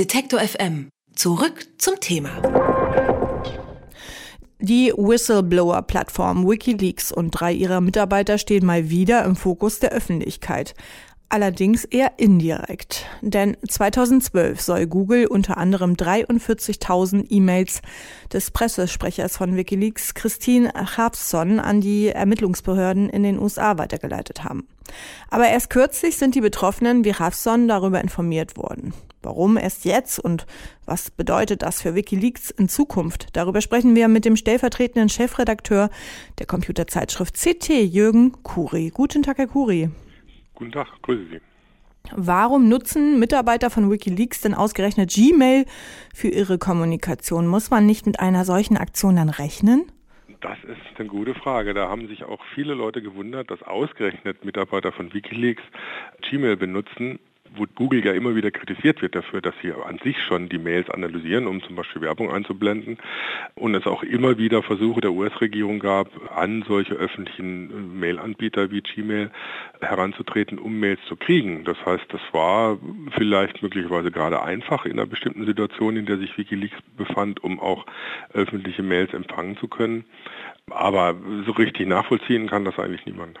Detektor FM. Zurück zum Thema. Die Whistleblower-Plattform Wikileaks und drei ihrer Mitarbeiter stehen mal wieder im Fokus der Öffentlichkeit allerdings eher indirekt. Denn 2012 soll Google unter anderem 43.000 E-Mails des Pressesprechers von Wikileaks, Christine Chapson, an die Ermittlungsbehörden in den USA weitergeleitet haben. Aber erst kürzlich sind die Betroffenen wie Chapson darüber informiert worden. Warum erst jetzt und was bedeutet das für Wikileaks in Zukunft? Darüber sprechen wir mit dem stellvertretenden Chefredakteur der Computerzeitschrift CT, Jürgen Kuri. Guten Tag, Herr Kuri. Guten Tag, grüße Sie. Warum nutzen Mitarbeiter von Wikileaks denn ausgerechnet Gmail für ihre Kommunikation? Muss man nicht mit einer solchen Aktion dann rechnen? Das ist eine gute Frage. Da haben sich auch viele Leute gewundert, dass ausgerechnet Mitarbeiter von Wikileaks Gmail benutzen wo Google ja immer wieder kritisiert wird dafür, dass sie an sich schon die Mails analysieren, um zum Beispiel Werbung einzublenden. Und es auch immer wieder Versuche der US-Regierung gab, an solche öffentlichen Mail-Anbieter wie Gmail heranzutreten, um Mails zu kriegen. Das heißt, das war vielleicht möglicherweise gerade einfach in einer bestimmten Situation, in der sich Wikileaks befand, um auch öffentliche Mails empfangen zu können. Aber so richtig nachvollziehen kann das eigentlich niemand.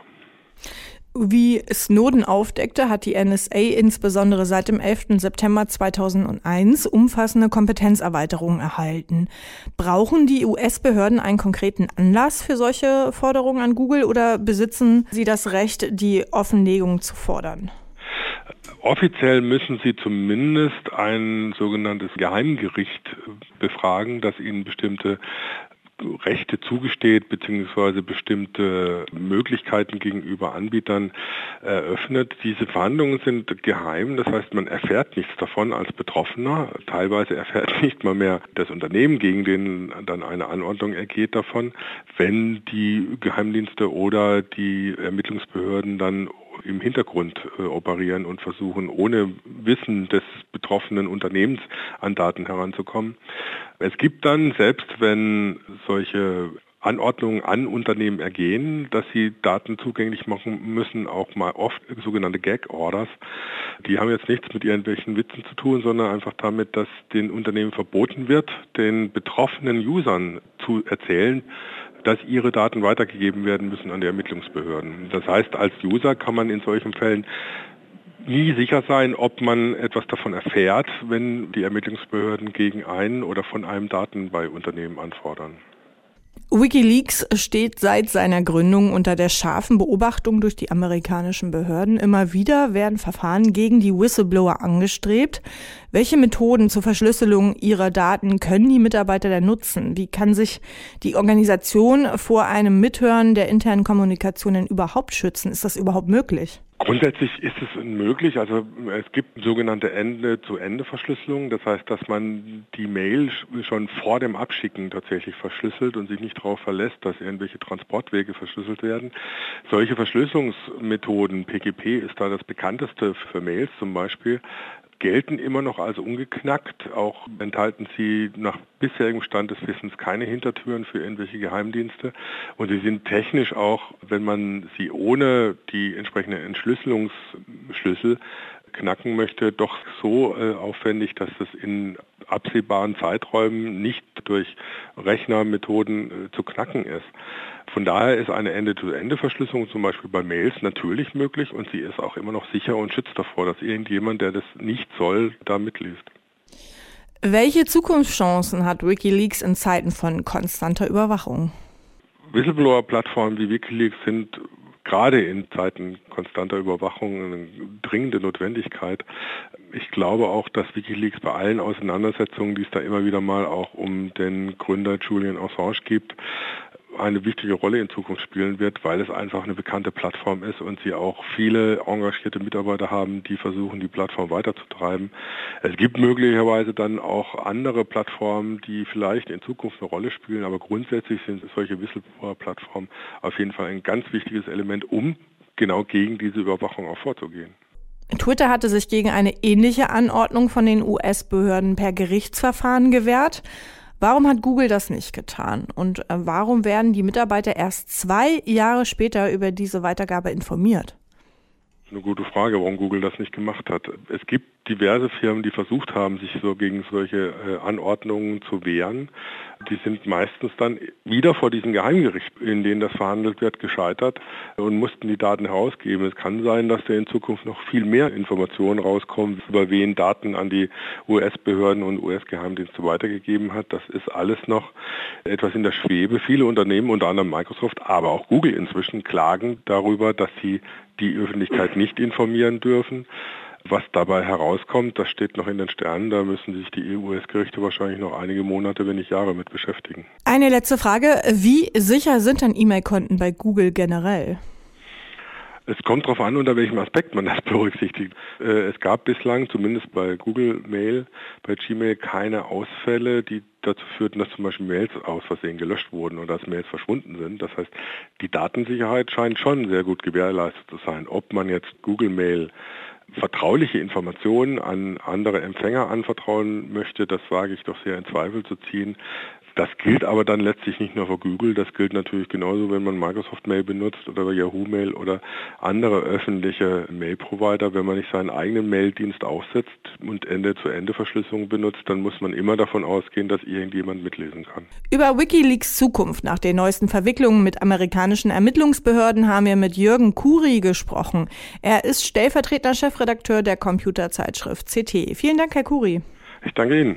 Wie Snowden aufdeckte, hat die NSA insbesondere seit dem 11. September 2001 umfassende Kompetenzerweiterungen erhalten. Brauchen die US-Behörden einen konkreten Anlass für solche Forderungen an Google oder besitzen sie das Recht, die Offenlegung zu fordern? Offiziell müssen sie zumindest ein sogenanntes Geheimgericht befragen, das ihnen bestimmte Rechte zugesteht beziehungsweise bestimmte Möglichkeiten gegenüber Anbietern eröffnet. Diese Verhandlungen sind geheim, das heißt, man erfährt nichts davon als Betroffener. Teilweise erfährt nicht mal mehr das Unternehmen, gegen den dann eine Anordnung ergeht davon, wenn die Geheimdienste oder die Ermittlungsbehörden dann im Hintergrund äh, operieren und versuchen, ohne Wissen des betroffenen Unternehmens an Daten heranzukommen. Es gibt dann, selbst wenn solche Anordnungen an Unternehmen ergehen, dass sie Daten zugänglich machen müssen, auch mal oft sogenannte Gag-Orders. Die haben jetzt nichts mit irgendwelchen Witzen zu tun, sondern einfach damit, dass den Unternehmen verboten wird, den betroffenen Usern zu erzählen, dass ihre Daten weitergegeben werden müssen an die Ermittlungsbehörden. Das heißt, als User kann man in solchen Fällen nie sicher sein, ob man etwas davon erfährt, wenn die Ermittlungsbehörden gegen einen oder von einem Daten bei Unternehmen anfordern. Wikileaks steht seit seiner Gründung unter der scharfen Beobachtung durch die amerikanischen Behörden. Immer wieder werden Verfahren gegen die Whistleblower angestrebt. Welche Methoden zur Verschlüsselung ihrer Daten können die Mitarbeiter denn nutzen? Wie kann sich die Organisation vor einem Mithören der internen Kommunikationen überhaupt schützen? Ist das überhaupt möglich? Grundsätzlich ist es möglich. Also es gibt sogenannte Ende-zu-Ende-Verschlüsselung. Das heißt, dass man die Mail schon vor dem Abschicken tatsächlich verschlüsselt und sich nicht darauf verlässt, dass irgendwelche Transportwege verschlüsselt werden. Solche Verschlüsselungsmethoden, PGP ist da das bekannteste für Mails zum Beispiel, gelten immer noch als ungeknackt. Auch enthalten sie nach bisherigem Stand des Wissens keine Hintertüren für irgendwelche Geheimdienste. Und sie sind technisch auch, wenn man sie ohne die entsprechenden Entschlüsselungsschlüssel knacken möchte, doch so äh, aufwendig, dass es in absehbaren Zeiträumen nicht durch Rechnermethoden äh, zu knacken ist. Von daher ist eine Ende-to-Ende-Verschlüsselung zum Beispiel bei Mails natürlich möglich und sie ist auch immer noch sicher und schützt davor, dass irgendjemand, der das nicht soll, da mitliest. Welche Zukunftschancen hat Wikileaks in Zeiten von konstanter Überwachung? Whistleblower-Plattformen wie Wikileaks sind gerade in Zeiten konstanter Überwachung eine dringende Notwendigkeit. Ich glaube auch, dass Wikileaks bei allen Auseinandersetzungen, die es da immer wieder mal auch um den Gründer Julian Assange gibt, eine wichtige Rolle in Zukunft spielen wird, weil es einfach eine bekannte Plattform ist und sie auch viele engagierte Mitarbeiter haben, die versuchen, die Plattform weiterzutreiben. Es gibt möglicherweise dann auch andere Plattformen, die vielleicht in Zukunft eine Rolle spielen, aber grundsätzlich sind solche Whistleblower-Plattformen auf jeden Fall ein ganz wichtiges Element, um genau gegen diese Überwachung auch vorzugehen. Twitter hatte sich gegen eine ähnliche Anordnung von den US-Behörden per Gerichtsverfahren gewehrt. Warum hat Google das nicht getan? Und äh, warum werden die Mitarbeiter erst zwei Jahre später über diese Weitergabe informiert? Eine gute Frage, warum Google das nicht gemacht hat. Es gibt diverse Firmen, die versucht haben, sich so gegen solche äh, Anordnungen zu wehren. Die sind meistens dann wieder vor diesem Geheimgericht, in denen das verhandelt wird, gescheitert und mussten die Daten herausgeben. Es kann sein, dass da in Zukunft noch viel mehr Informationen rauskommen, über wen Daten an die US-Behörden und US-Geheimdienste weitergegeben hat. Das ist alles noch etwas in der Schwebe. Viele Unternehmen, unter anderem Microsoft, aber auch Google inzwischen, klagen darüber, dass sie die Öffentlichkeit nicht informieren dürfen. Was dabei herauskommt, das steht noch in den Sternen. Da müssen sich die EU-US-Gerichte wahrscheinlich noch einige Monate, wenn nicht Jahre mit beschäftigen. Eine letzte Frage. Wie sicher sind denn E-Mail-Konten bei Google generell? Es kommt darauf an, unter welchem Aspekt man das berücksichtigt. Äh, es gab bislang, zumindest bei Google Mail, bei Gmail, keine Ausfälle, die dazu führten, dass zum Beispiel Mails aus Versehen gelöscht wurden oder dass Mails verschwunden sind. Das heißt, die Datensicherheit scheint schon sehr gut gewährleistet zu sein. Ob man jetzt Google Mail vertrauliche Informationen an andere Empfänger anvertrauen möchte, das wage ich doch sehr in Zweifel zu ziehen. Das gilt aber dann letztlich nicht nur für Google, das gilt natürlich genauso, wenn man Microsoft Mail benutzt oder Yahoo Mail oder andere öffentliche Mail-Provider. Wenn man nicht seinen eigenen Maildienst aufsetzt und Ende-zu-Ende-Verschlüsselung benutzt, dann muss man immer davon ausgehen, dass irgendjemand mitlesen kann. Über Wikileaks Zukunft nach den neuesten Verwicklungen mit amerikanischen Ermittlungsbehörden haben wir mit Jürgen Kuri gesprochen. Er ist stellvertretender Chefredakteur der Computerzeitschrift CT. Vielen Dank, Herr Kuri. Ich danke Ihnen.